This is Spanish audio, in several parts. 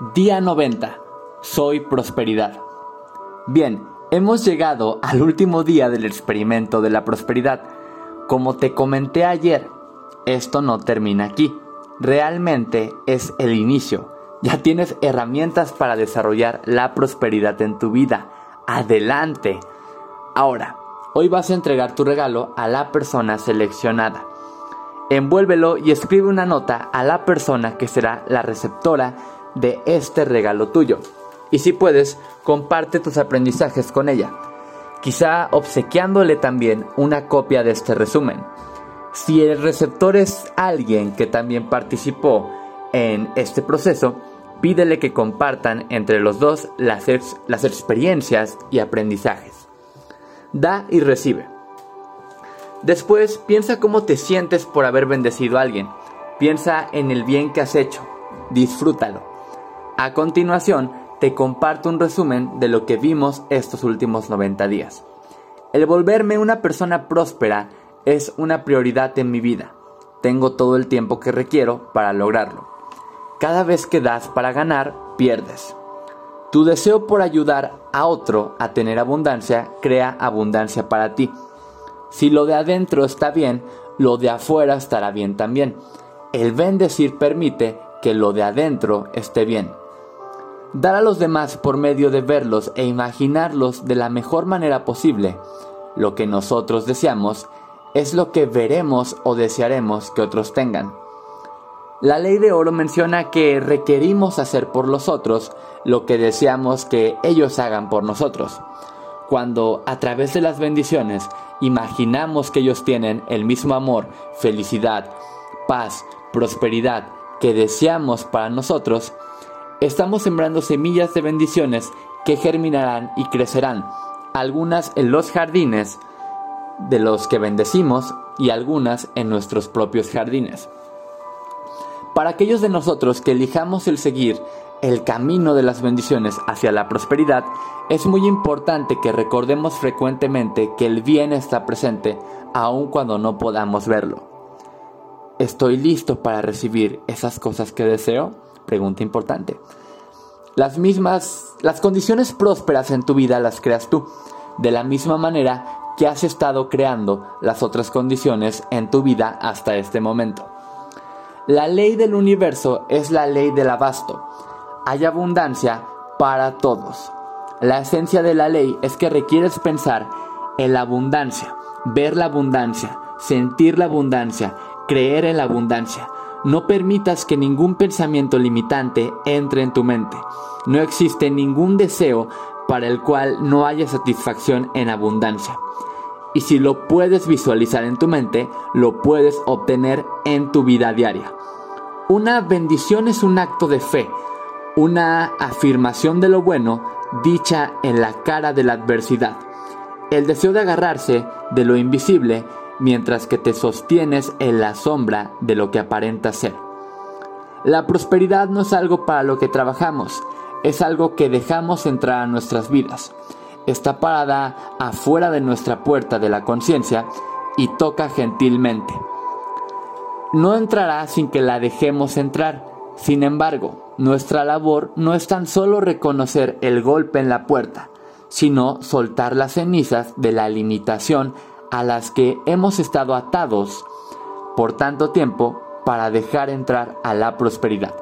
Día 90. Soy prosperidad. Bien, hemos llegado al último día del experimento de la prosperidad. Como te comenté ayer, esto no termina aquí. Realmente es el inicio. Ya tienes herramientas para desarrollar la prosperidad en tu vida. Adelante. Ahora, hoy vas a entregar tu regalo a la persona seleccionada. Envuélvelo y escribe una nota a la persona que será la receptora de este regalo tuyo. Y si puedes, comparte tus aprendizajes con ella, quizá obsequiándole también una copia de este resumen. Si el receptor es alguien que también participó en este proceso, pídele que compartan entre los dos las, las experiencias y aprendizajes. Da y recibe. Después piensa cómo te sientes por haber bendecido a alguien. Piensa en el bien que has hecho. Disfrútalo. A continuación, te comparto un resumen de lo que vimos estos últimos 90 días. El volverme una persona próspera es una prioridad en mi vida. Tengo todo el tiempo que requiero para lograrlo. Cada vez que das para ganar, pierdes. Tu deseo por ayudar a otro a tener abundancia crea abundancia para ti. Si lo de adentro está bien, lo de afuera estará bien también. El bendecir permite que lo de adentro esté bien. Dar a los demás por medio de verlos e imaginarlos de la mejor manera posible, lo que nosotros deseamos, es lo que veremos o desearemos que otros tengan. La ley de oro menciona que requerimos hacer por los otros lo que deseamos que ellos hagan por nosotros. Cuando a través de las bendiciones imaginamos que ellos tienen el mismo amor, felicidad, paz, prosperidad que deseamos para nosotros, estamos sembrando semillas de bendiciones que germinarán y crecerán, algunas en los jardines de los que bendecimos y algunas en nuestros propios jardines. Para aquellos de nosotros que elijamos el seguir el camino de las bendiciones hacia la prosperidad, es muy importante que recordemos frecuentemente que el bien está presente aun cuando no podamos verlo. ¿Estoy listo para recibir esas cosas que deseo? Pregunta importante. Las mismas, las condiciones prósperas en tu vida las creas tú, de la misma manera que has estado creando las otras condiciones en tu vida hasta este momento. La ley del universo es la ley del abasto. Hay abundancia para todos. La esencia de la ley es que requieres pensar en la abundancia, ver la abundancia, sentir la abundancia, creer en la abundancia. No permitas que ningún pensamiento limitante entre en tu mente. No existe ningún deseo para el cual no haya satisfacción en abundancia. Y si lo puedes visualizar en tu mente, lo puedes obtener en tu vida diaria. Una bendición es un acto de fe, una afirmación de lo bueno dicha en la cara de la adversidad. El deseo de agarrarse de lo invisible mientras que te sostienes en la sombra de lo que aparenta ser. La prosperidad no es algo para lo que trabajamos, es algo que dejamos entrar a nuestras vidas. Está parada afuera de nuestra puerta de la conciencia y toca gentilmente. No entrará sin que la dejemos entrar. Sin embargo, nuestra labor no es tan solo reconocer el golpe en la puerta, sino soltar las cenizas de la limitación a las que hemos estado atados por tanto tiempo para dejar entrar a la prosperidad.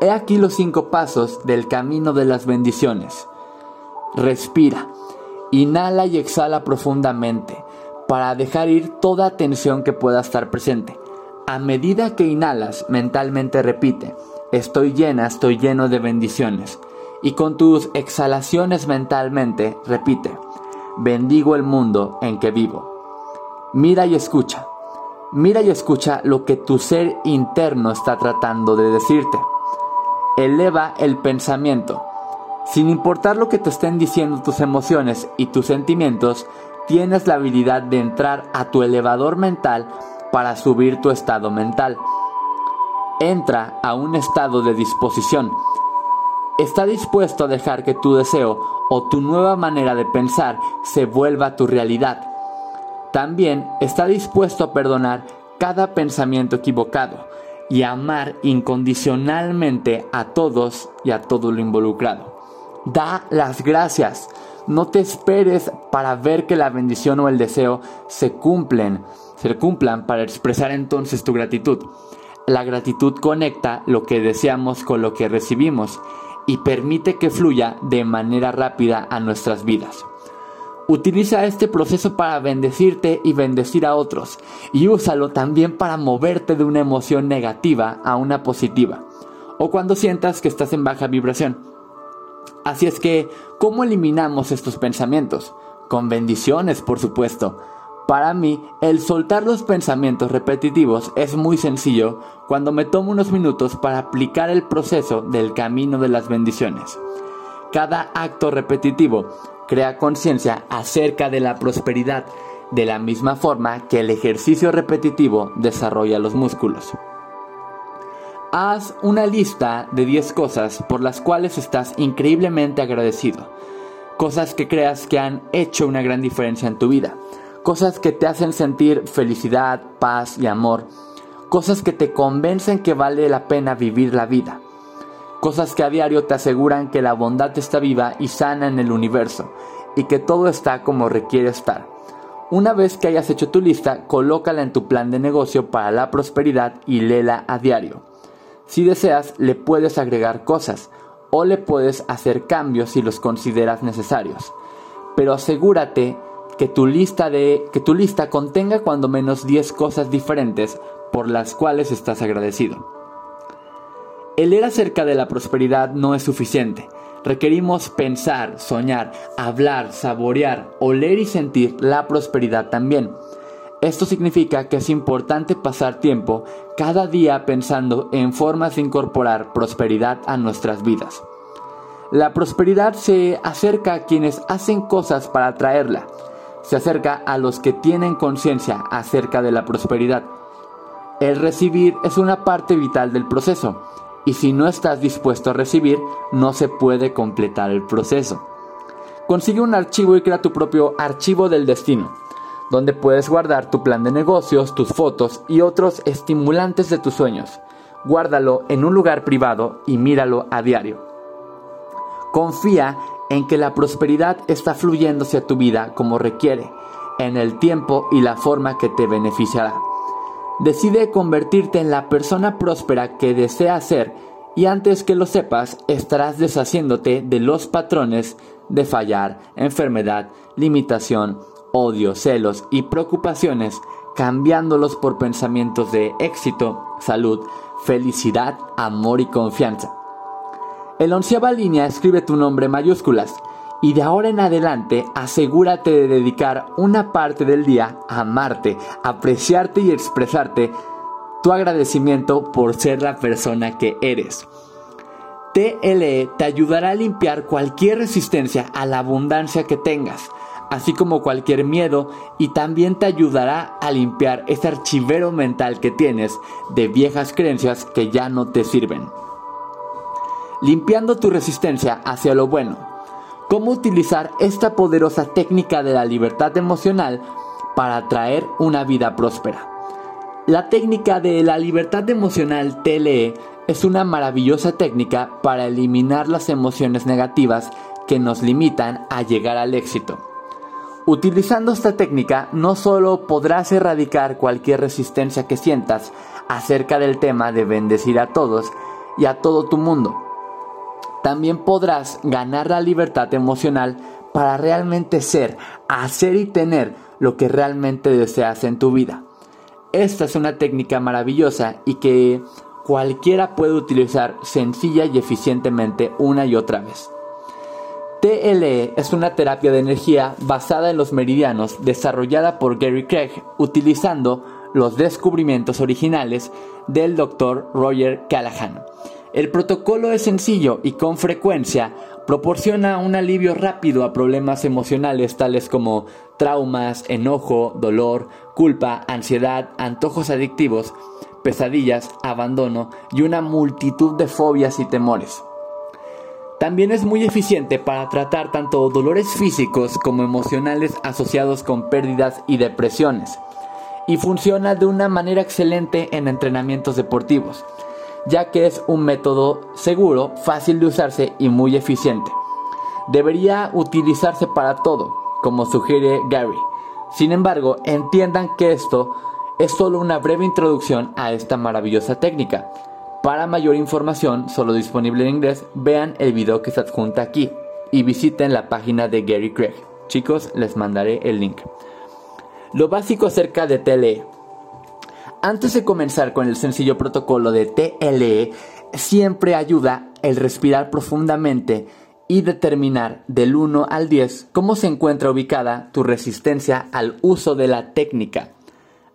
He aquí los cinco pasos del camino de las bendiciones. Respira, inhala y exhala profundamente para dejar ir toda tensión que pueda estar presente. A medida que inhalas, mentalmente repite, estoy llena, estoy lleno de bendiciones. Y con tus exhalaciones mentalmente repite, bendigo el mundo en que vivo. Mira y escucha. Mira y escucha lo que tu ser interno está tratando de decirte. Eleva el pensamiento. Sin importar lo que te estén diciendo tus emociones y tus sentimientos, tienes la habilidad de entrar a tu elevador mental para subir tu estado mental. Entra a un estado de disposición. Está dispuesto a dejar que tu deseo o tu nueva manera de pensar se vuelva tu realidad. También está dispuesto a perdonar cada pensamiento equivocado, y amar incondicionalmente a todos y a todo lo involucrado. Da las gracias. No te esperes para ver que la bendición o el deseo se cumplen, se cumplan para expresar entonces tu gratitud. La gratitud conecta lo que deseamos con lo que recibimos y permite que fluya de manera rápida a nuestras vidas. Utiliza este proceso para bendecirte y bendecir a otros y úsalo también para moverte de una emoción negativa a una positiva o cuando sientas que estás en baja vibración. Así es que, ¿cómo eliminamos estos pensamientos? Con bendiciones, por supuesto. Para mí, el soltar los pensamientos repetitivos es muy sencillo cuando me tomo unos minutos para aplicar el proceso del camino de las bendiciones. Cada acto repetitivo crea conciencia acerca de la prosperidad, de la misma forma que el ejercicio repetitivo desarrolla los músculos. Haz una lista de 10 cosas por las cuales estás increíblemente agradecido, cosas que creas que han hecho una gran diferencia en tu vida, cosas que te hacen sentir felicidad, paz y amor, cosas que te convencen que vale la pena vivir la vida cosas que a diario te aseguran que la bondad está viva y sana en el universo, y que todo está como requiere estar. Una vez que hayas hecho tu lista, colócala en tu plan de negocio para la prosperidad y léela a diario. Si deseas, le puedes agregar cosas o le puedes hacer cambios si los consideras necesarios. Pero asegúrate que tu lista de que tu lista contenga cuando menos 10 cosas diferentes por las cuales estás agradecido. El leer acerca de la prosperidad no es suficiente. Requerimos pensar, soñar, hablar, saborear, oler y sentir la prosperidad también. Esto significa que es importante pasar tiempo cada día pensando en formas de incorporar prosperidad a nuestras vidas. La prosperidad se acerca a quienes hacen cosas para atraerla. Se acerca a los que tienen conciencia acerca de la prosperidad. El recibir es una parte vital del proceso y si no estás dispuesto a recibir, no se puede completar el proceso. Consigue un archivo y crea tu propio archivo del destino, donde puedes guardar tu plan de negocios, tus fotos y otros estimulantes de tus sueños. Guárdalo en un lugar privado y míralo a diario. Confía en que la prosperidad está fluyendo hacia tu vida como requiere, en el tiempo y la forma que te beneficiará. Decide convertirte en la persona próspera que deseas ser y antes que lo sepas estarás deshaciéndote de los patrones de fallar, enfermedad, limitación, odio, celos y preocupaciones, cambiándolos por pensamientos de éxito, salud, felicidad, amor y confianza. En la onceava línea escribe tu nombre mayúsculas y de ahora en adelante asegúrate de dedicar una parte del día a amarte, apreciarte y expresarte tu agradecimiento por ser la persona que eres. TLE te ayudará a limpiar cualquier resistencia a la abundancia que tengas, así como cualquier miedo, y también te ayudará a limpiar ese archivero mental que tienes de viejas creencias que ya no te sirven. Limpiando tu resistencia hacia lo bueno, cómo utilizar esta poderosa técnica de la libertad emocional para atraer una vida próspera. La técnica de la libertad emocional TLE es una maravillosa técnica para eliminar las emociones negativas que nos limitan a llegar al éxito. Utilizando esta técnica no solo podrás erradicar cualquier resistencia que sientas acerca del tema de bendecir a todos y a todo tu mundo, también podrás ganar la libertad emocional para realmente ser, hacer y tener lo que realmente deseas en tu vida. Esta es una técnica maravillosa y que cualquiera puede utilizar sencilla y eficientemente una y otra vez. TLE es una terapia de energía basada en los meridianos desarrollada por Gary Craig utilizando los descubrimientos originales del Dr. Roger Callahan. El protocolo es sencillo y con frecuencia proporciona un alivio rápido a problemas emocionales tales como traumas, enojo, dolor, culpa, ansiedad, antojos adictivos, pesadillas, abandono y una multitud de fobias y temores. También es muy eficiente para tratar tanto dolores físicos como emocionales asociados con pérdidas y depresiones. y funciona de una manera excelente en entrenamientos deportivos, ya que es un método seguro, fácil de usarse y muy eficiente. Debería utilizarse para todo, como sugiere Gary. Sin embargo, entiendan que esto es solo una breve introducción a esta maravillosa técnica. Para mayor información, solo disponible en inglés, vean el video que se adjunta aquí y visiten la página de Gary Craig. Chicos, les mandaré el link. Lo básico acerca de TLE. Antes de comenzar con el sencillo protocolo de TLE, siempre ayuda el respirar profundamente y determinar del 1 al 10 cómo se encuentra ubicada tu resistencia al uso de la técnica.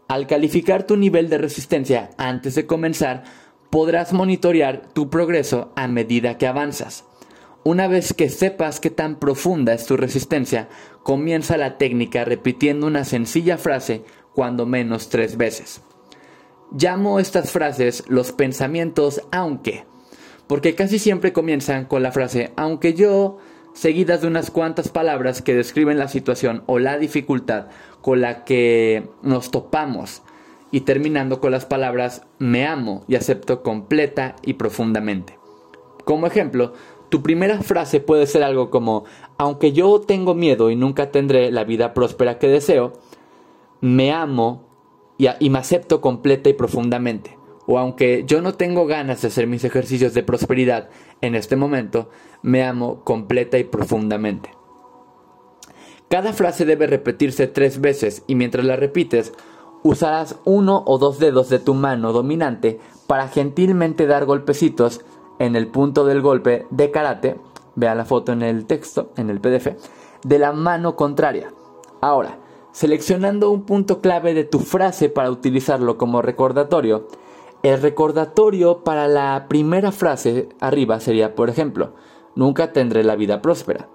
Al calificar tu nivel de resistencia antes de comenzar, podrás monitorear tu progreso a medida que avanzas. Una vez que sepas qué tan profunda es tu resistencia, comienza la técnica repitiendo una sencilla frase cuando menos tres veces. Llamo estas frases los pensamientos aunque, porque casi siempre comienzan con la frase aunque yo, seguidas de unas cuantas palabras que describen la situación o la dificultad con la que nos topamos y terminando con las palabras me amo y acepto completa y profundamente. Como ejemplo, tu primera frase puede ser algo como, aunque yo tengo miedo y nunca tendré la vida próspera que deseo, me amo y, me acepto completa y profundamente. O aunque yo no tengo ganas de hacer mis ejercicios de prosperidad en este momento, me amo completa y profundamente. Cada frase debe repetirse tres veces y mientras la repites, usarás uno o dos dedos de tu mano dominante para gentilmente dar golpecitos en el punto del golpe de karate, vea la foto en el texto, en el PDF, de la mano contraria. Ahora, seleccionando un punto clave de tu frase para utilizarlo como recordatorio, el recordatorio para la primera frase arriba sería, por ejemplo, nunca tendré la vida próspera.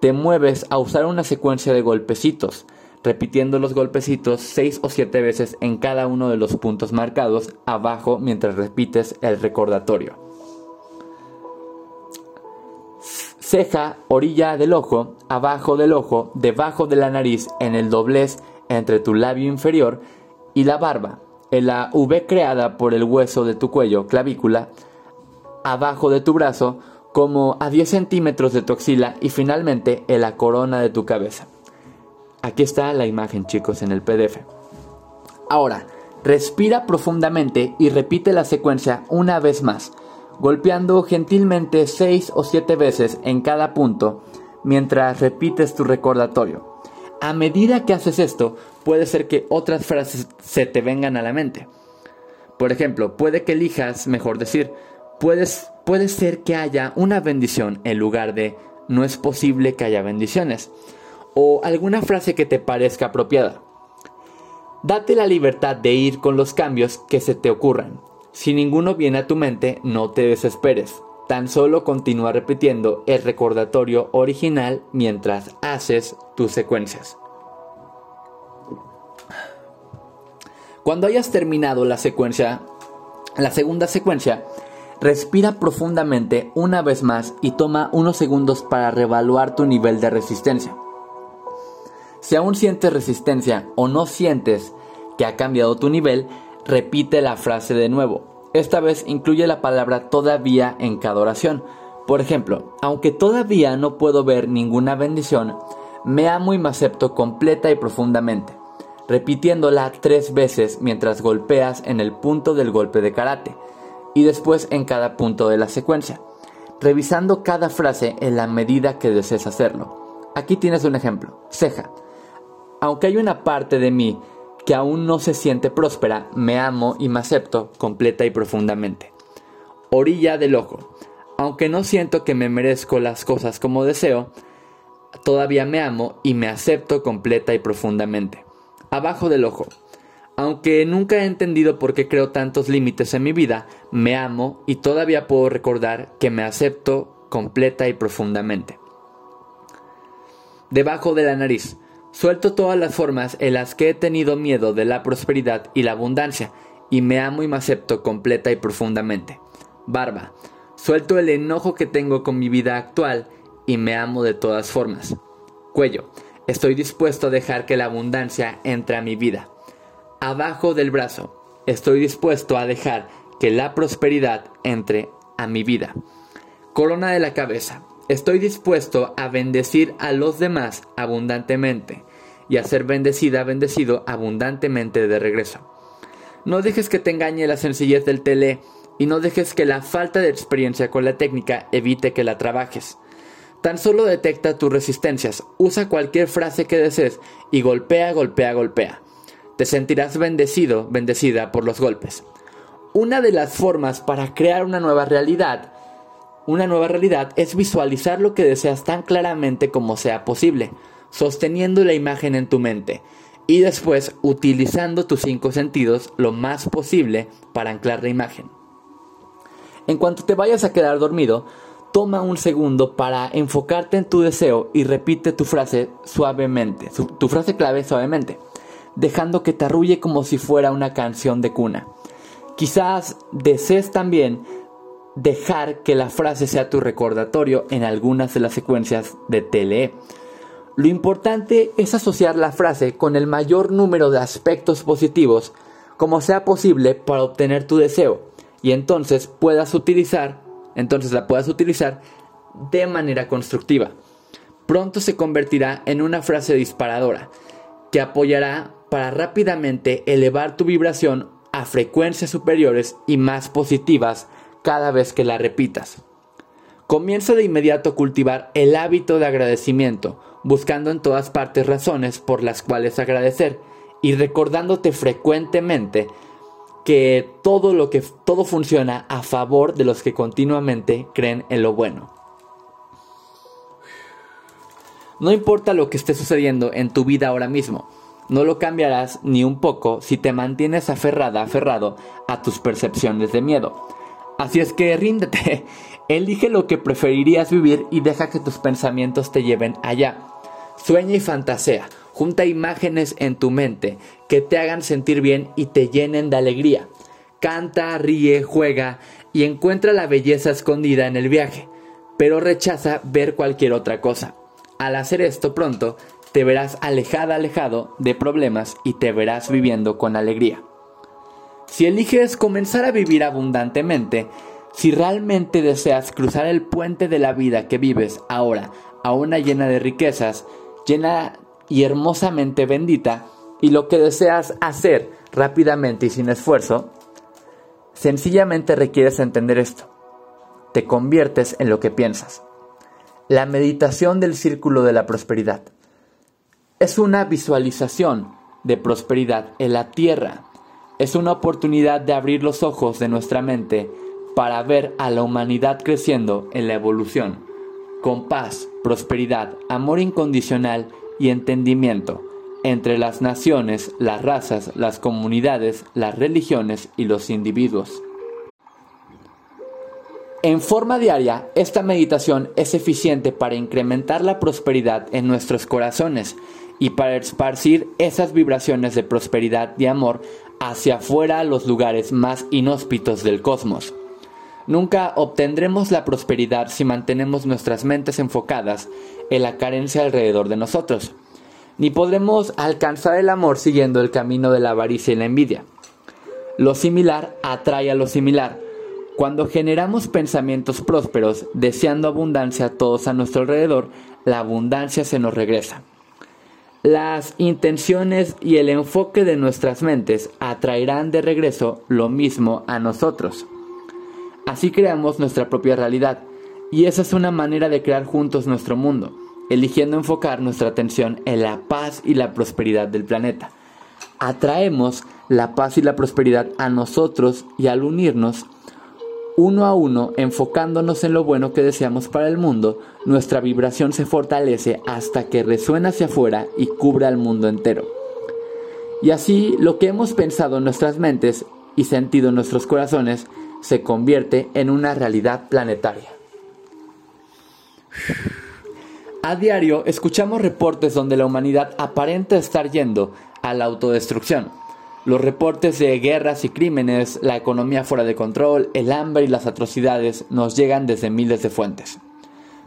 Te mueves a usar una secuencia de golpecitos, repitiendo los golpecitos seis o siete veces en cada uno de los puntos marcados abajo mientras repites el recordatorio. Ceja, orilla del ojo, abajo del ojo, debajo de la nariz, en el doblez entre tu labio inferior y la barba, en la V creada por el hueso de tu cuello, clavícula, abajo de tu brazo, como a 10 centímetros de tu axila y finalmente en la corona de tu cabeza. Aquí está la imagen chicos en el PDF. Ahora, respira profundamente y repite la secuencia una vez más golpeando gentilmente seis o siete veces en cada punto mientras repites tu recordatorio. A medida que haces esto, puede ser que otras frases se te vengan a la mente. Por ejemplo, puede que elijas, mejor decir, puedes, puede ser que haya una bendición en lugar de no es posible que haya bendiciones. O alguna frase que te parezca apropiada. Date la libertad de ir con los cambios que se te ocurran si ninguno viene a tu mente, no te desesperes. Tan solo continúa repitiendo el recordatorio original mientras haces tus secuencias. Cuando hayas terminado la secuencia, la segunda secuencia, respira profundamente una vez más y toma unos segundos para reevaluar tu nivel de resistencia. Si aún sientes resistencia o no sientes que ha cambiado tu nivel, repite la frase de nuevo. Esta vez incluye la palabra todavía en cada oración. Por ejemplo, aunque todavía no puedo ver ninguna bendición, me amo y me acepto completa y profundamente, repitiéndola tres veces mientras golpeas en el punto del golpe de karate y después en cada punto de la secuencia, revisando cada frase en la medida que desees hacerlo. Aquí tienes un ejemplo. Ceja. Aunque hay una parte de mí que aún no se siente próspera, me amo y me acepto completa y profundamente. Orilla del ojo. Aunque no siento que me merezco las cosas como deseo, todavía me amo y me acepto completa y profundamente. Abajo del ojo. Aunque nunca he entendido por qué creo tantos límites en mi vida, me amo y todavía puedo recordar que me acepto completa y profundamente. Debajo de la nariz. Suelto todas las formas en las que he tenido miedo de la prosperidad y la abundancia, y me amo y me acepto completa y profundamente. Barba. Suelto el enojo que tengo con mi vida actual y me amo de todas formas. Cuello. Estoy dispuesto a dejar que la abundancia entre a mi vida. abajo del brazo. Estoy dispuesto a dejar que la prosperidad entre a mi vida. Corona de la cabeza. Estoy dispuesto a bendecir a los demás abundantemente y a ser bendecida, bendecido abundantemente de regreso. No dejes que te engañe la sencillez del tele y no dejes que la falta de experiencia con la técnica evite que la trabajes. Tan solo detecta tus resistencias, usa cualquier frase que desees y golpea, golpea, golpea. Te sentirás bendecido, bendecida por los golpes. Una de las formas para crear una nueva realidad, una nueva realidad es visualizar lo que deseas tan claramente como sea posible, sosteniendo la imagen en tu mente y después utilizando tus cinco sentidos lo más posible para anclar la imagen. En cuanto te vayas a quedar dormido, toma un segundo para enfocarte en tu deseo y repite tu frase suavemente, tu frase clave suavemente, dejando que te arrulle como si fuera una canción de cuna. Quizás desees también dejar que la frase sea tu recordatorio en algunas de las secuencias de TLE. Lo importante es asociar la frase con el mayor número de aspectos positivos como sea posible para obtener tu deseo y entonces puedas utilizar entonces la puedas utilizar de manera constructiva. Pronto se convertirá en una frase disparadora que apoyará para rápidamente elevar tu vibración a frecuencias superiores y más positivas cada vez que la repitas. Comienza de inmediato a cultivar el hábito de agradecimiento, buscando en todas partes razones por las cuales agradecer y recordándote frecuentemente que todo lo que todo funciona a favor de los que continuamente creen en lo bueno. No importa lo que esté sucediendo en tu vida ahora mismo, no lo cambiarás ni un poco si te mantienes aferrada, aferrado a tus percepciones de miedo. Así es que ríndete, elige lo que preferirías vivir y deja que tus pensamientos te lleven allá. Sueña y fantasea, junta imágenes en tu mente que te hagan sentir bien y te llenen de alegría. Canta, ríe, juega y encuentra la belleza escondida en el viaje, pero rechaza ver cualquier otra cosa. Al hacer esto pronto, te verás alejada, alejado de problemas y te verás viviendo con alegría. Si eliges comenzar a vivir abundantemente, si realmente deseas cruzar el puente de la vida que vives ahora a una llena de riquezas, llena y hermosamente bendita, y lo que deseas hacer rápidamente y sin esfuerzo, sencillamente requieres entender esto. Te conviertes en lo que piensas. La meditación del círculo de la prosperidad es una visualización de prosperidad en la tierra. Es una oportunidad de abrir los ojos de nuestra mente para ver a la humanidad creciendo en la evolución, con paz, prosperidad, amor incondicional y entendimiento entre las naciones, las razas, las comunidades, las religiones y los individuos. En forma diaria, esta meditación es eficiente para incrementar la prosperidad en nuestros corazones y para esparcir esas vibraciones de prosperidad y amor hacia afuera a los lugares más inhóspitos del cosmos. Nunca obtendremos la prosperidad si mantenemos nuestras mentes enfocadas en la carencia alrededor de nosotros ni podremos alcanzar el amor siguiendo el camino de la avaricia y la envidia. Lo similar atrae a lo similar. Cuando generamos pensamientos prósperos, deseando abundancia a todos a nuestro alrededor, la abundancia se nos regresa. Las intenciones y el enfoque de nuestras mentes atraerán de regreso lo mismo a nosotros. Así creamos nuestra propia realidad, y esa es una manera de crear juntos nuestro mundo eligiendo enfocar nuestra atención en la paz y la prosperidad del planeta. Atraemos la paz y la prosperidad a nosotros y al unirnos uno a uno, enfocándonos en lo bueno que deseamos para el mundo, nuestra vibración se fortalece hasta que resuena hacia afuera y cubra al mundo entero. Y así lo que hemos pensado en nuestras mentes y sentido en nuestros corazones se convierte en una realidad planetaria. A diario escuchamos reportes donde la humanidad aparenta estar yendo a la autodestrucción. Los reportes de guerras y crímenes, la economía fuera de control, el hambre y las atrocidades nos llegan desde miles de fuentes.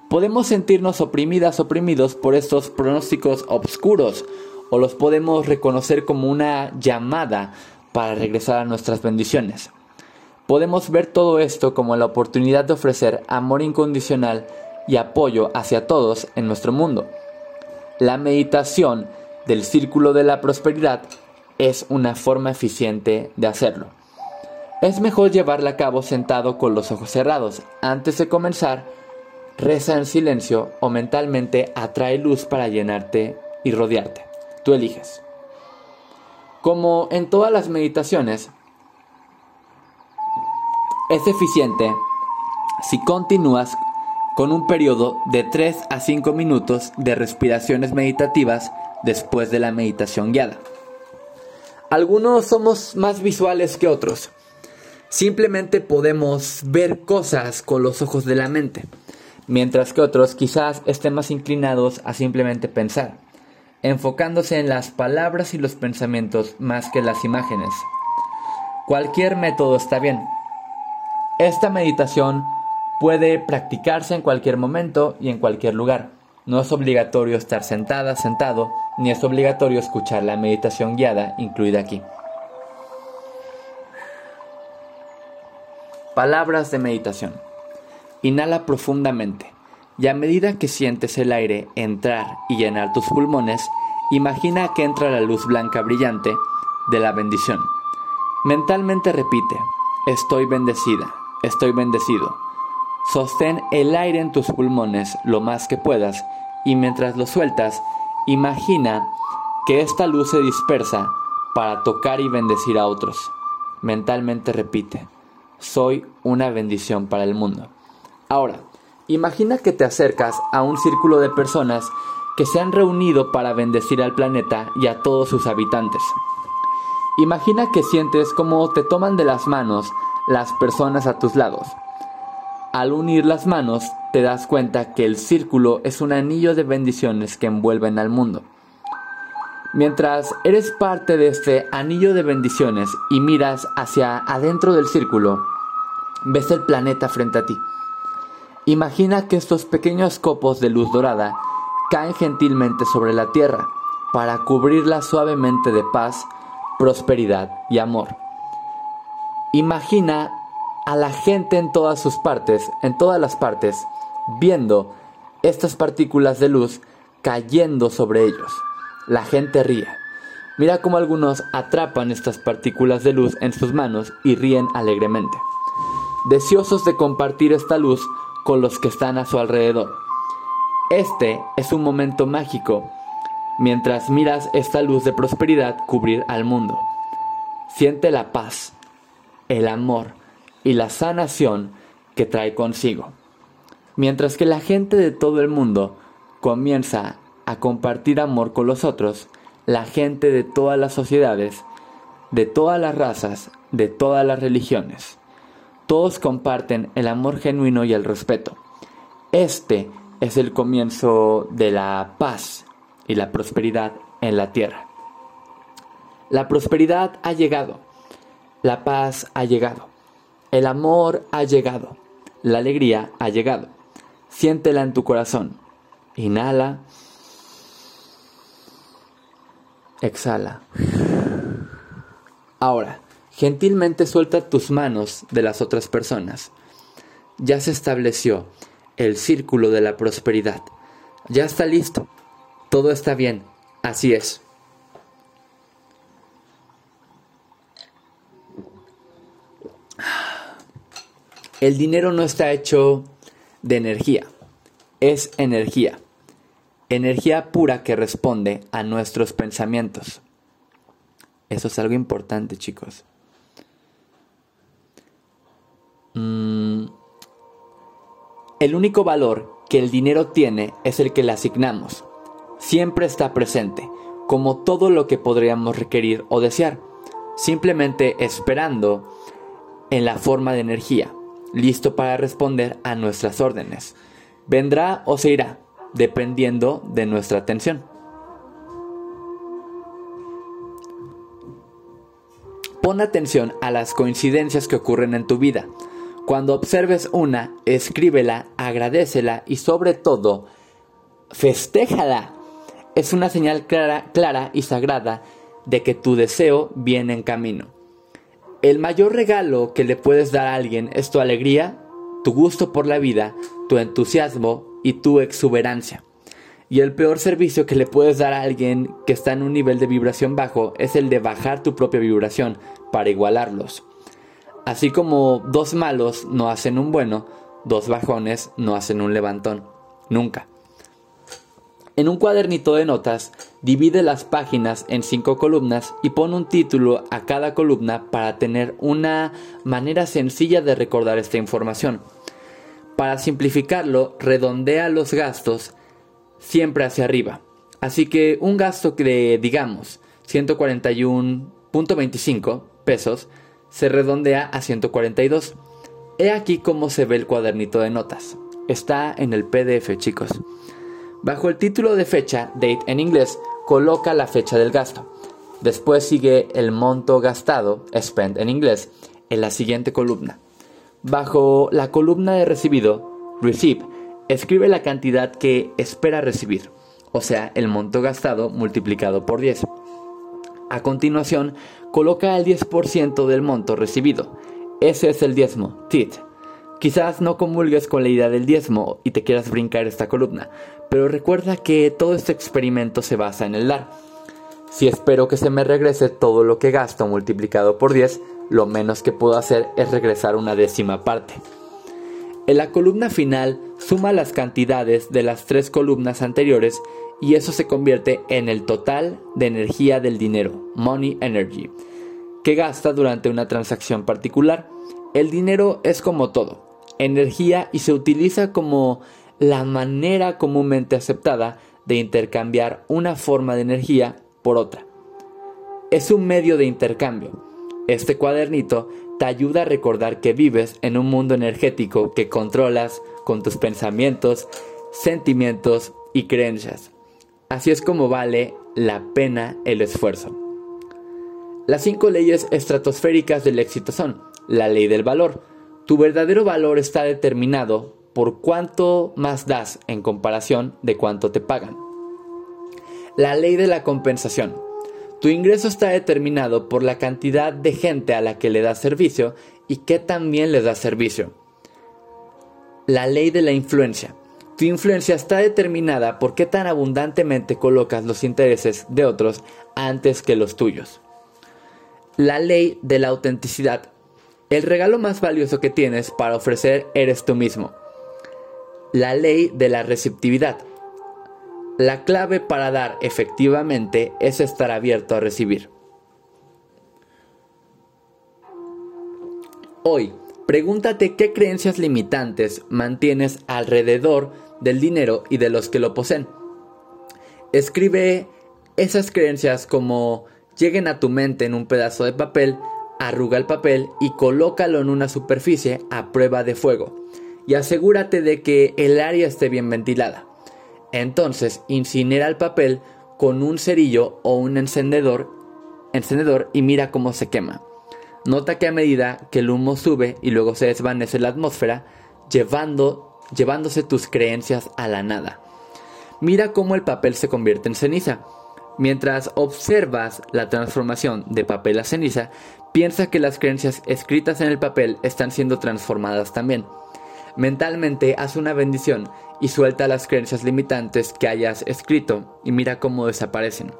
Podemos sentirnos oprimidas, oprimidos por estos pronósticos obscuros o los podemos reconocer como una llamada para regresar a nuestras bendiciones. Podemos ver todo esto como la oportunidad de ofrecer amor incondicional y apoyo hacia todos en nuestro mundo. La meditación del círculo de la prosperidad es una forma eficiente de hacerlo. Es mejor llevarla a cabo sentado con los ojos cerrados. Antes de comenzar, reza en silencio o mentalmente atrae luz para llenarte y rodearte. Tú eliges. Como en todas las meditaciones, es eficiente si continúas con un periodo de 3 a 5 minutos de respiraciones meditativas después de la meditación guiada. Algunos somos más visuales que otros. Simplemente podemos ver cosas con los ojos de la mente, mientras que otros quizás estén más inclinados a simplemente pensar, enfocándose en las palabras y los pensamientos más que las imágenes. Cualquier método está bien. Esta meditación puede practicarse en cualquier momento y en cualquier lugar. No es obligatorio estar sentada, sentado, ni es obligatorio escuchar la meditación guiada incluida aquí. Palabras de meditación. Inhala profundamente y a medida que sientes el aire entrar y llenar tus pulmones, imagina que entra la luz blanca brillante de la bendición. Mentalmente repite, estoy bendecida, estoy bendecido. Sostén el aire en tus pulmones lo más que puedas y mientras lo sueltas, imagina que esta luz se dispersa para tocar y bendecir a otros. Mentalmente repite, soy una bendición para el mundo. Ahora, imagina que te acercas a un círculo de personas que se han reunido para bendecir al planeta y a todos sus habitantes. Imagina que sientes como te toman de las manos las personas a tus lados al unir las manos, te das cuenta que el círculo es un anillo de bendiciones que envuelven al mundo. Mientras eres parte de este anillo de bendiciones y miras hacia adentro del círculo, ves el planeta frente a ti. Imagina que estos pequeños copos de luz dorada caen gentilmente sobre la tierra para cubrirla suavemente de paz, prosperidad y amor. Imagina a la gente en todas sus partes, en todas las partes, viendo estas partículas de luz cayendo sobre ellos. La gente ríe. Mira cómo algunos atrapan estas partículas de luz en sus manos y ríen alegremente, deseosos de compartir esta luz con los que están a su alrededor. Este es un momento mágico mientras miras esta luz de prosperidad cubrir al mundo. Siente la paz, el amor, y la sanación que trae consigo. Mientras que la gente de todo el mundo comienza a compartir amor con los otros, la gente de todas las sociedades, de todas las razas, de todas las religiones, todos comparten el amor genuino y el respeto. Este es el comienzo de la paz y la prosperidad en la tierra. La prosperidad ha llegado, la paz ha llegado. El amor ha llegado, la alegría ha llegado. Siéntela en tu corazón. Inhala. Exhala. Ahora, gentilmente suelta tus manos de las otras personas. Ya se estableció el círculo de la prosperidad. Ya está listo. Todo está bien. Así es. El dinero no está hecho de energía, es energía. Energía pura que responde a nuestros pensamientos. Eso es algo importante, chicos. Mm, el único valor que el dinero tiene es el que le asignamos. Siempre está presente, como todo lo que podríamos requerir o desear, simplemente esperando en la forma de energía listo para responder a nuestras órdenes. Vendrá o se irá, dependiendo de nuestra atención. Pon atención a las coincidencias que ocurren en tu vida. Cuando observes una, escríbela, agradecela y sobre todo, festéjala. es una señal clara, clara y sagrada de que tu deseo viene en camino. El mayor regalo que le puedes dar a alguien es tu alegría, tu gusto por la vida, tu entusiasmo y tu exuberancia. Y el peor servicio que le puedes dar a alguien que está en un nivel de vibración bajo es el de bajar tu propia vibración para igualarlos. Así como dos malos no hacen un bueno, dos bajones no hacen un levantón. Nunca. En un cuadernito de notas, divide las páginas en cinco columnas y pone un título a cada columna para tener una manera sencilla de recordar esta información. Para simplificarlo, redondea los gastos siempre hacia arriba. Así que un gasto de, digamos, 141.25 pesos se redondea a 142. He aquí cómo se ve el cuadernito de notas. Está en el PDF, chicos. Bajo el título de fecha, date en inglés, coloca la fecha del gasto. Después sigue el monto gastado, spent en inglés, en la siguiente columna. Bajo la columna de recibido, receive, escribe la cantidad que espera recibir, o sea, el monto gastado multiplicado por 10. A continuación, coloca el 10% del monto recibido. Ese es el diezmo, tit. Quizás no comulgues con la idea del diezmo y te quieras brincar esta columna, pero recuerda que todo este experimento se basa en el dar. Si espero que se me regrese todo lo que gasto multiplicado por 10, lo menos que puedo hacer es regresar una décima parte. En la columna final suma las cantidades de las tres columnas anteriores y eso se convierte en el total de energía del dinero, money energy, que gasta durante una transacción particular. El dinero es como todo, energía y se utiliza como la manera comúnmente aceptada de intercambiar una forma de energía por otra. Es un medio de intercambio. Este cuadernito te ayuda a recordar que vives en un mundo energético que controlas con tus pensamientos, sentimientos y creencias. Así es como vale la pena el esfuerzo. Las cinco leyes estratosféricas del éxito son la ley del valor. Tu verdadero valor está determinado por cuánto más das en comparación de cuánto te pagan. La ley de la compensación. Tu ingreso está determinado por la cantidad de gente a la que le das servicio y que también le das servicio. La ley de la influencia. Tu influencia está determinada por qué tan abundantemente colocas los intereses de otros antes que los tuyos. La ley de la autenticidad. El regalo más valioso que tienes para ofrecer eres tú mismo. La ley de la receptividad. La clave para dar efectivamente es estar abierto a recibir. Hoy, pregúntate qué creencias limitantes mantienes alrededor del dinero y de los que lo poseen. Escribe esas creencias como lleguen a tu mente en un pedazo de papel, arruga el papel y colócalo en una superficie a prueba de fuego. Y asegúrate de que el área esté bien ventilada. Entonces incinera el papel con un cerillo o un encendedor, encendedor y mira cómo se quema. Nota que a medida que el humo sube y luego se desvanece la atmósfera, llevando, llevándose tus creencias a la nada. Mira cómo el papel se convierte en ceniza. Mientras observas la transformación de papel a ceniza, piensa que las creencias escritas en el papel están siendo transformadas también. Mentalmente haz una bendición y suelta las creencias limitantes que hayas escrito y mira cómo desaparecen.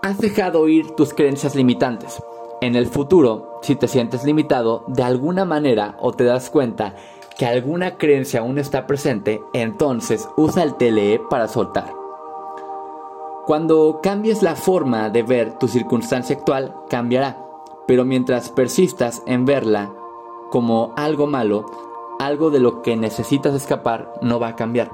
Has dejado ir tus creencias limitantes. En el futuro, si te sientes limitado de alguna manera o te das cuenta que alguna creencia aún está presente, entonces usa el TLE para soltar. Cuando cambies la forma de ver tu circunstancia actual, cambiará, pero mientras persistas en verla como algo malo, algo de lo que necesitas escapar no va a cambiar.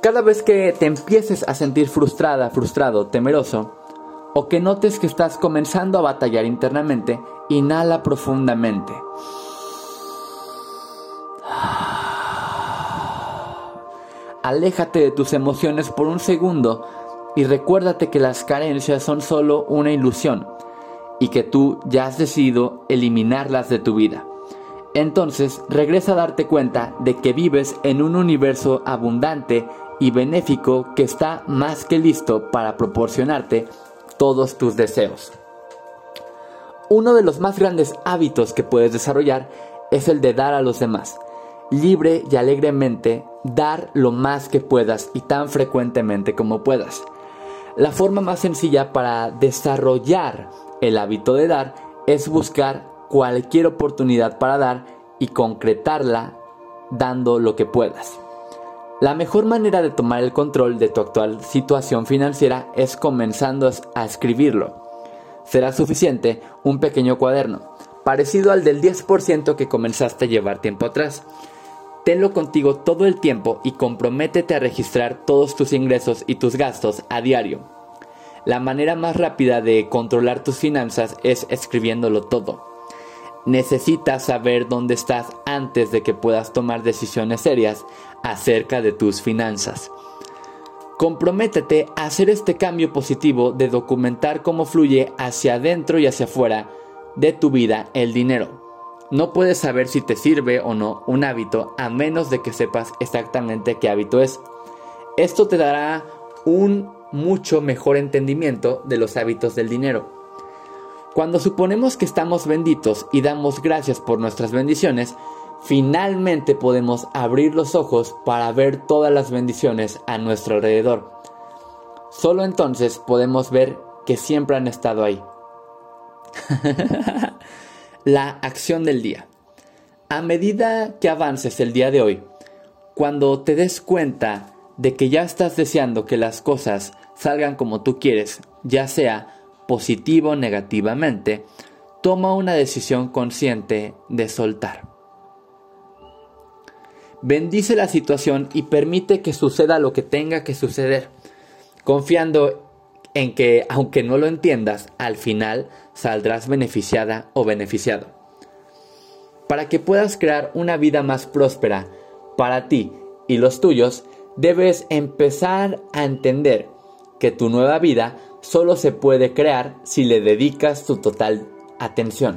Cada vez que te empieces a sentir frustrada, frustrado, temeroso, o que notes que estás comenzando a batallar internamente, inhala profundamente. Aléjate de tus emociones por un segundo y recuérdate que las carencias son solo una ilusión y que tú ya has decidido eliminarlas de tu vida. Entonces regresa a darte cuenta de que vives en un universo abundante y benéfico que está más que listo para proporcionarte todos tus deseos. Uno de los más grandes hábitos que puedes desarrollar es el de dar a los demás. Libre y alegremente dar lo más que puedas y tan frecuentemente como puedas. La forma más sencilla para desarrollar el hábito de dar es buscar cualquier oportunidad para dar y concretarla dando lo que puedas. La mejor manera de tomar el control de tu actual situación financiera es comenzando a escribirlo. Será suficiente un pequeño cuaderno, parecido al del 10% que comenzaste a llevar tiempo atrás. Tenlo contigo todo el tiempo y comprométete a registrar todos tus ingresos y tus gastos a diario. La manera más rápida de controlar tus finanzas es escribiéndolo todo. Necesitas saber dónde estás antes de que puedas tomar decisiones serias acerca de tus finanzas. Comprométete a hacer este cambio positivo de documentar cómo fluye hacia adentro y hacia afuera de tu vida el dinero. No puedes saber si te sirve o no un hábito a menos de que sepas exactamente qué hábito es. Esto te dará un mucho mejor entendimiento de los hábitos del dinero. Cuando suponemos que estamos benditos y damos gracias por nuestras bendiciones, finalmente podemos abrir los ojos para ver todas las bendiciones a nuestro alrededor. Solo entonces podemos ver que siempre han estado ahí. La acción del día. A medida que avances el día de hoy, cuando te des cuenta de que ya estás deseando que las cosas salgan como tú quieres, ya sea positivo o negativamente, toma una decisión consciente de soltar. Bendice la situación y permite que suceda lo que tenga que suceder, confiando en que, aunque no lo entiendas, al final saldrás beneficiada o beneficiado. Para que puedas crear una vida más próspera para ti y los tuyos, debes empezar a entender que tu nueva vida solo se puede crear si le dedicas tu total atención.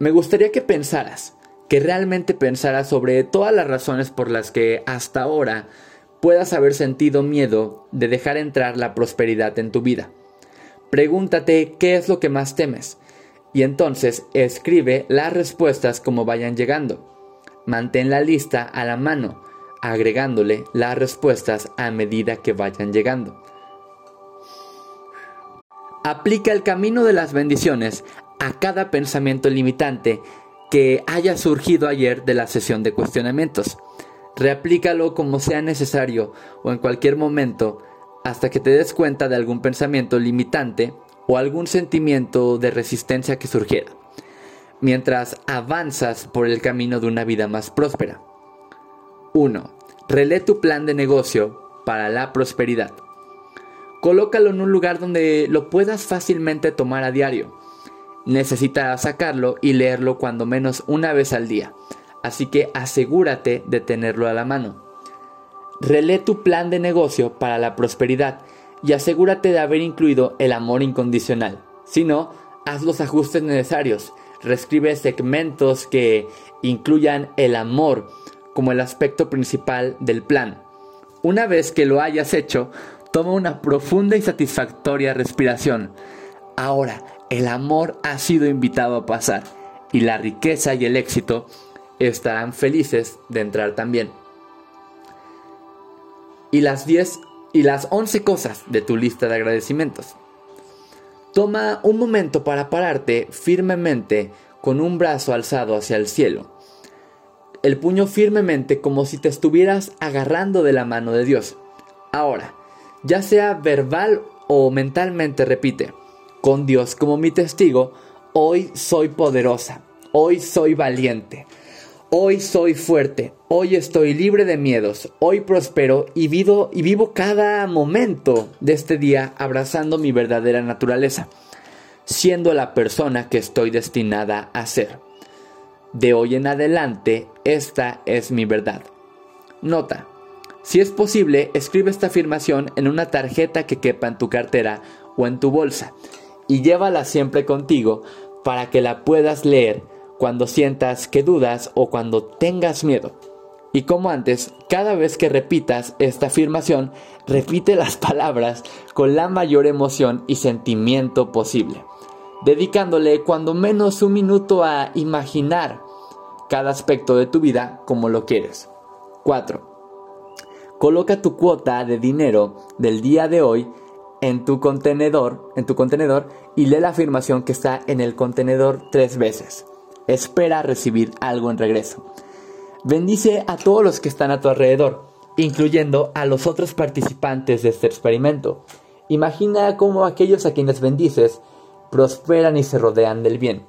Me gustaría que pensaras, que realmente pensaras sobre todas las razones por las que hasta ahora puedas haber sentido miedo de dejar entrar la prosperidad en tu vida. Pregúntate qué es lo que más temes y entonces escribe las respuestas como vayan llegando. Mantén la lista a la mano, agregándole las respuestas a medida que vayan llegando. Aplica el camino de las bendiciones a cada pensamiento limitante que haya surgido ayer de la sesión de cuestionamientos. Reaplícalo como sea necesario o en cualquier momento hasta que te des cuenta de algún pensamiento limitante o algún sentimiento de resistencia que surgiera, mientras avanzas por el camino de una vida más próspera. 1. Relee tu plan de negocio para la prosperidad. Colócalo en un lugar donde lo puedas fácilmente tomar a diario. Necesitarás sacarlo y leerlo cuando menos una vez al día, así que asegúrate de tenerlo a la mano. Relee tu plan de negocio para la prosperidad y asegúrate de haber incluido el amor incondicional. Si no, haz los ajustes necesarios. Reescribe segmentos que incluyan el amor como el aspecto principal del plan. Una vez que lo hayas hecho, Toma una profunda y satisfactoria respiración. Ahora, el amor ha sido invitado a pasar y la riqueza y el éxito estarán felices de entrar también. Y las 10 y las 11 cosas de tu lista de agradecimientos. Toma un momento para pararte firmemente con un brazo alzado hacia el cielo. El puño firmemente como si te estuvieras agarrando de la mano de Dios. Ahora, ya sea verbal o mentalmente repite, con Dios como mi testigo, hoy soy poderosa, hoy soy valiente, hoy soy fuerte, hoy estoy libre de miedos, hoy prospero y vivo, y vivo cada momento de este día abrazando mi verdadera naturaleza, siendo la persona que estoy destinada a ser. De hoy en adelante, esta es mi verdad. Nota, si es posible, escribe esta afirmación en una tarjeta que quepa en tu cartera o en tu bolsa y llévala siempre contigo para que la puedas leer cuando sientas que dudas o cuando tengas miedo. Y como antes, cada vez que repitas esta afirmación, repite las palabras con la mayor emoción y sentimiento posible, dedicándole cuando menos un minuto a imaginar cada aspecto de tu vida como lo quieres. 4. Coloca tu cuota de dinero del día de hoy en tu contenedor, en tu contenedor y lee la afirmación que está en el contenedor tres veces. Espera recibir algo en regreso. Bendice a todos los que están a tu alrededor, incluyendo a los otros participantes de este experimento. Imagina cómo aquellos a quienes bendices prosperan y se rodean del bien.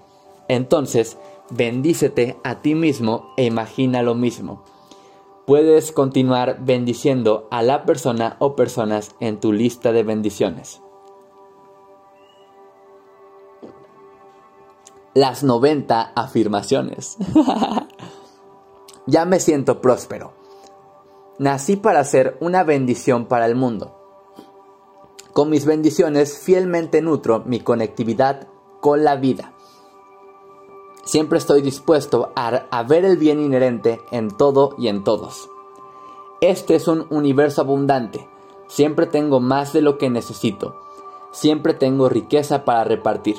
Entonces, bendícete a ti mismo e imagina lo mismo. Puedes continuar bendiciendo a la persona o personas en tu lista de bendiciones. Las 90 afirmaciones. Ya me siento próspero. Nací para ser una bendición para el mundo. Con mis bendiciones fielmente nutro mi conectividad con la vida. Siempre estoy dispuesto a, ver el bien inherente en todo y en todos. Este es un universo abundante. Siempre tengo más de lo que necesito. Siempre tengo riqueza para repartir.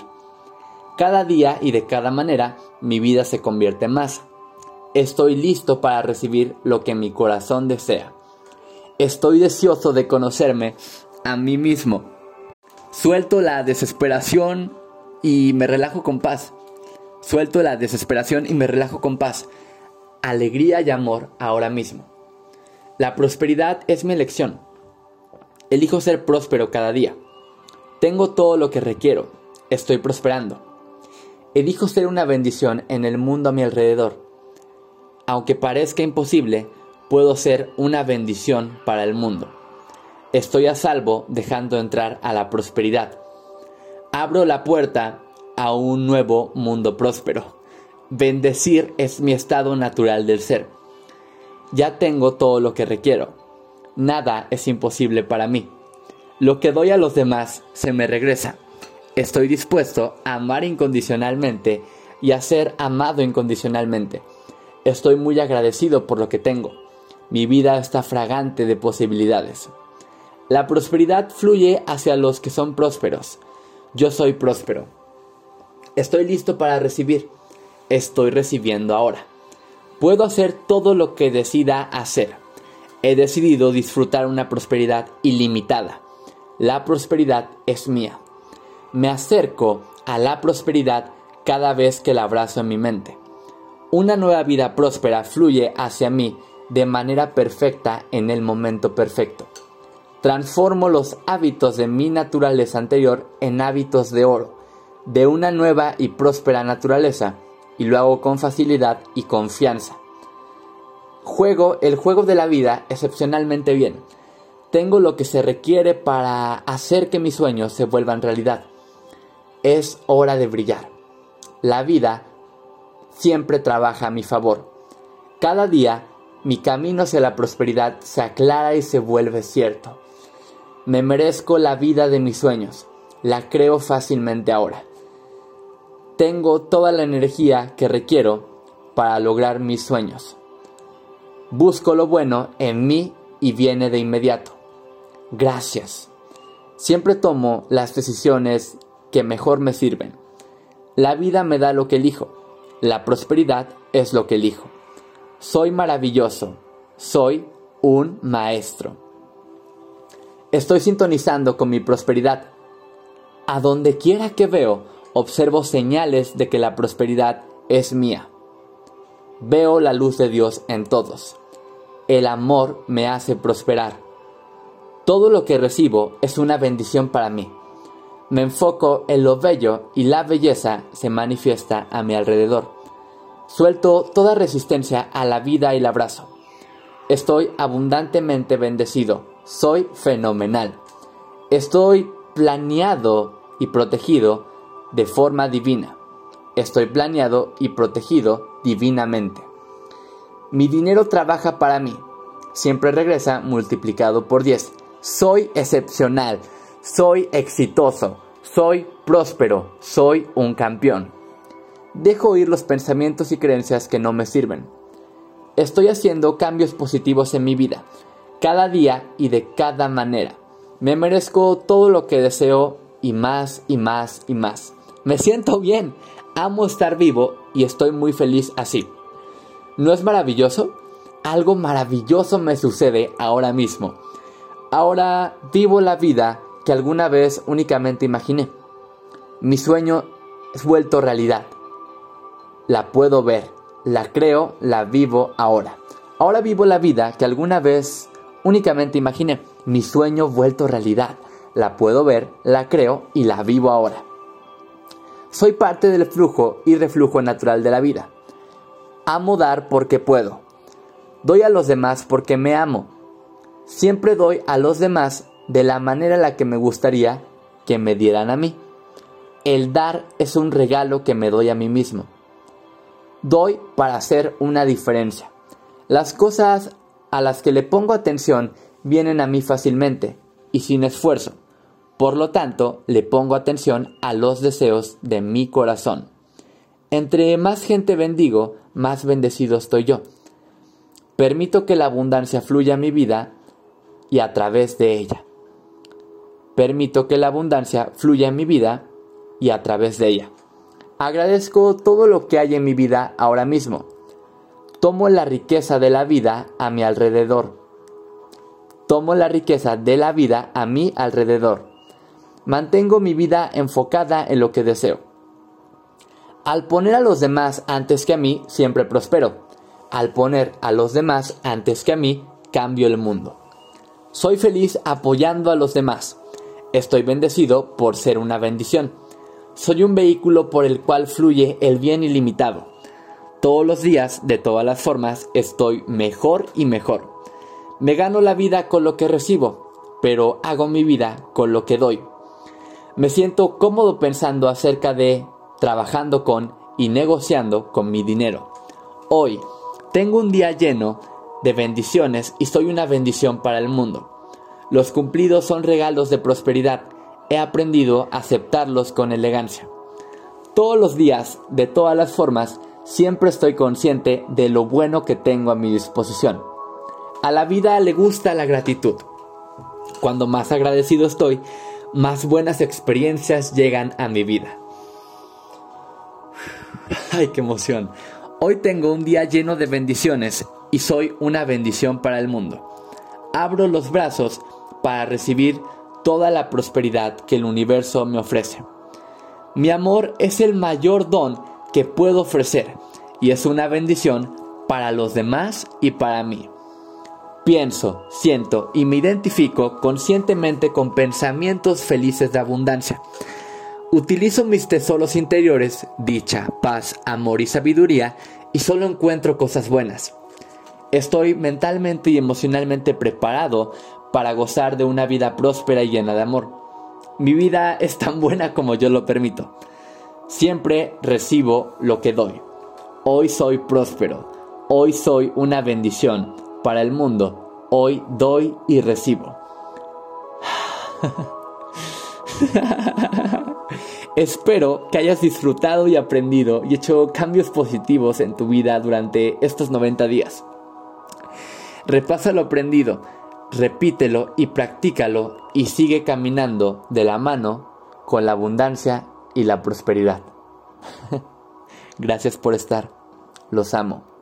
Cada día y de cada manera mi vida se convierte más Estoy listo para recibir lo que mi corazón desea. Estoy deseoso de conocerme a mí mismo. Suelto la desesperación y me relajo con paz. Suelto la desesperación y me relajo con paz. Alegría y amor ahora mismo. La prosperidad es mi elección. Elijo ser próspero cada día. Tengo todo lo que requiero. Estoy prosperando. Elijo ser una bendición en el mundo a mi alrededor aunque parezca imposible, puedo ser una bendición para el mundo. Estoy a salvo dejando entrar a la prosperidad. Abro la puerta a un nuevo mundo próspero. Bendecir es mi estado natural del ser. Ya tengo todo lo que requiero. Nada es imposible para mí. Lo que doy a los demás se me regresa. Estoy dispuesto a amar incondicionalmente y a ser amado incondicionalmente. Estoy muy agradecido por lo que tengo. Mi vida está fragante de posibilidades. La prosperidad fluye hacia los que son prósperos. Yo soy próspero. Estoy listo para recibir. Estoy recibiendo ahora. Puedo hacer todo lo que decida hacer. He decidido disfrutar una prosperidad ilimitada. La prosperidad es mía. Me acerco a la prosperidad cada vez que la abrazo en mi mente. Una nueva vida próspera fluye hacia mí de manera perfecta en el momento perfecto. Transformo los hábitos de mi naturaleza anterior en hábitos de oro, de una nueva y próspera naturaleza, y lo hago con facilidad y confianza. Juego el juego de la vida excepcionalmente bien. Tengo lo que se requiere para hacer que mis sueños se vuelvan realidad. Es hora de brillar. La vida siempre trabaja a mi favor. Cada día mi camino hacia la prosperidad se aclara y se vuelve cierto. Me merezco la vida de mis sueños. La creo fácilmente ahora. Tengo toda la energía que requiero para lograr mis sueños. Busco lo bueno en mí y viene de inmediato. Gracias. Siempre tomo las decisiones que mejor me sirven. La vida me da lo que elijo. La prosperidad es lo que elijo. Soy maravilloso. Soy un maestro. Estoy sintonizando con mi prosperidad. A donde quiera que veo, observo señales de que la prosperidad es mía. Veo la luz de Dios en todos. El amor me hace prosperar. Todo lo que recibo es una bendición para mí. Me enfoco en lo bello y la belleza se manifiesta a mi alrededor. Suelto toda resistencia a la vida y el abrazo. Estoy abundantemente bendecido. Soy fenomenal. Estoy planeado y protegido de forma divina. Estoy planeado y protegido divinamente. Mi dinero trabaja para mí. Siempre regresa multiplicado por 10. Soy excepcional. Soy exitoso. Soy próspero. Soy un campeón. Dejo ir los pensamientos y creencias que no me sirven. Estoy haciendo cambios positivos en mi vida, cada día y de cada manera. Me merezco todo lo que deseo y más y más y más. Me siento bien, amo estar vivo y estoy muy feliz así. ¿No es maravilloso? Algo maravilloso me sucede ahora mismo. Ahora vivo la vida que alguna vez únicamente imaginé. Mi sueño es vuelto realidad. La puedo ver, la creo, la vivo ahora. Ahora vivo la vida que alguna vez únicamente imaginé. Mi sueño vuelto realidad. La puedo ver, la creo y la vivo ahora. Soy parte del flujo y reflujo natural de la vida. Amo dar porque puedo. Doy a los demás porque me amo. Siempre doy a los demás de la manera en la que me gustaría que me dieran a mí. El dar es un regalo que me doy a mí mismo. Doy para hacer una diferencia. Las cosas a las que le pongo atención vienen a mí fácilmente y sin esfuerzo. Por lo tanto, le pongo atención a los deseos de mi corazón. Entre más gente bendigo, más bendecido estoy yo. Permito que la abundancia fluya a mi vida y a través de ella. Permito que la abundancia fluya en mi vida y a través de ella. Agradezco todo lo que hay en mi vida ahora mismo. Tomo la riqueza de la vida a mi alrededor. Tomo la riqueza de la vida a mi alrededor. Mantengo mi vida enfocada en lo que deseo. Al poner a los demás antes que a mí, siempre prospero. Al poner a los demás antes que a mí, cambio el mundo. Soy feliz apoyando a los demás. Estoy bendecido por ser una bendición. Soy un vehículo por el cual fluye el bien ilimitado. Todos los días, de todas las formas, estoy mejor y mejor. Me gano la vida con lo que recibo, pero hago mi vida con lo que doy. Me siento cómodo pensando acerca de, trabajando con y negociando con mi dinero. Hoy tengo un día lleno de bendiciones y soy una bendición para el mundo. Los cumplidos son regalos de prosperidad. He aprendido a aceptarlos con elegancia. Todos los días, de todas las formas, siempre estoy consciente de lo bueno que tengo a mi disposición. A la vida le gusta la gratitud. Cuando más agradecido estoy, más buenas experiencias llegan a mi vida. Ay, qué emoción. Hoy tengo un día lleno de bendiciones y soy una bendición para el mundo. Abro los brazos para recibir toda la prosperidad que el universo me ofrece. Mi amor es el mayor don que puedo ofrecer y es una bendición para los demás y para mí. Pienso, siento y me identifico conscientemente con pensamientos felices de abundancia. Utilizo mis tesoros interiores, dicha, paz, amor y sabiduría, y solo encuentro cosas buenas. Estoy mentalmente y emocionalmente preparado para gozar de una vida próspera y llena de amor. Mi vida es tan buena como yo lo permito. Siempre recibo lo que doy. Hoy soy próspero. Hoy soy una bendición para el mundo. Hoy doy y recibo. Espero que hayas disfrutado y aprendido y hecho cambios positivos en tu vida durante estos 90 días. Repasa lo aprendido, repítelo y practícalo y sigue caminando de la mano con la abundancia y la prosperidad. Gracias por estar. Los amo.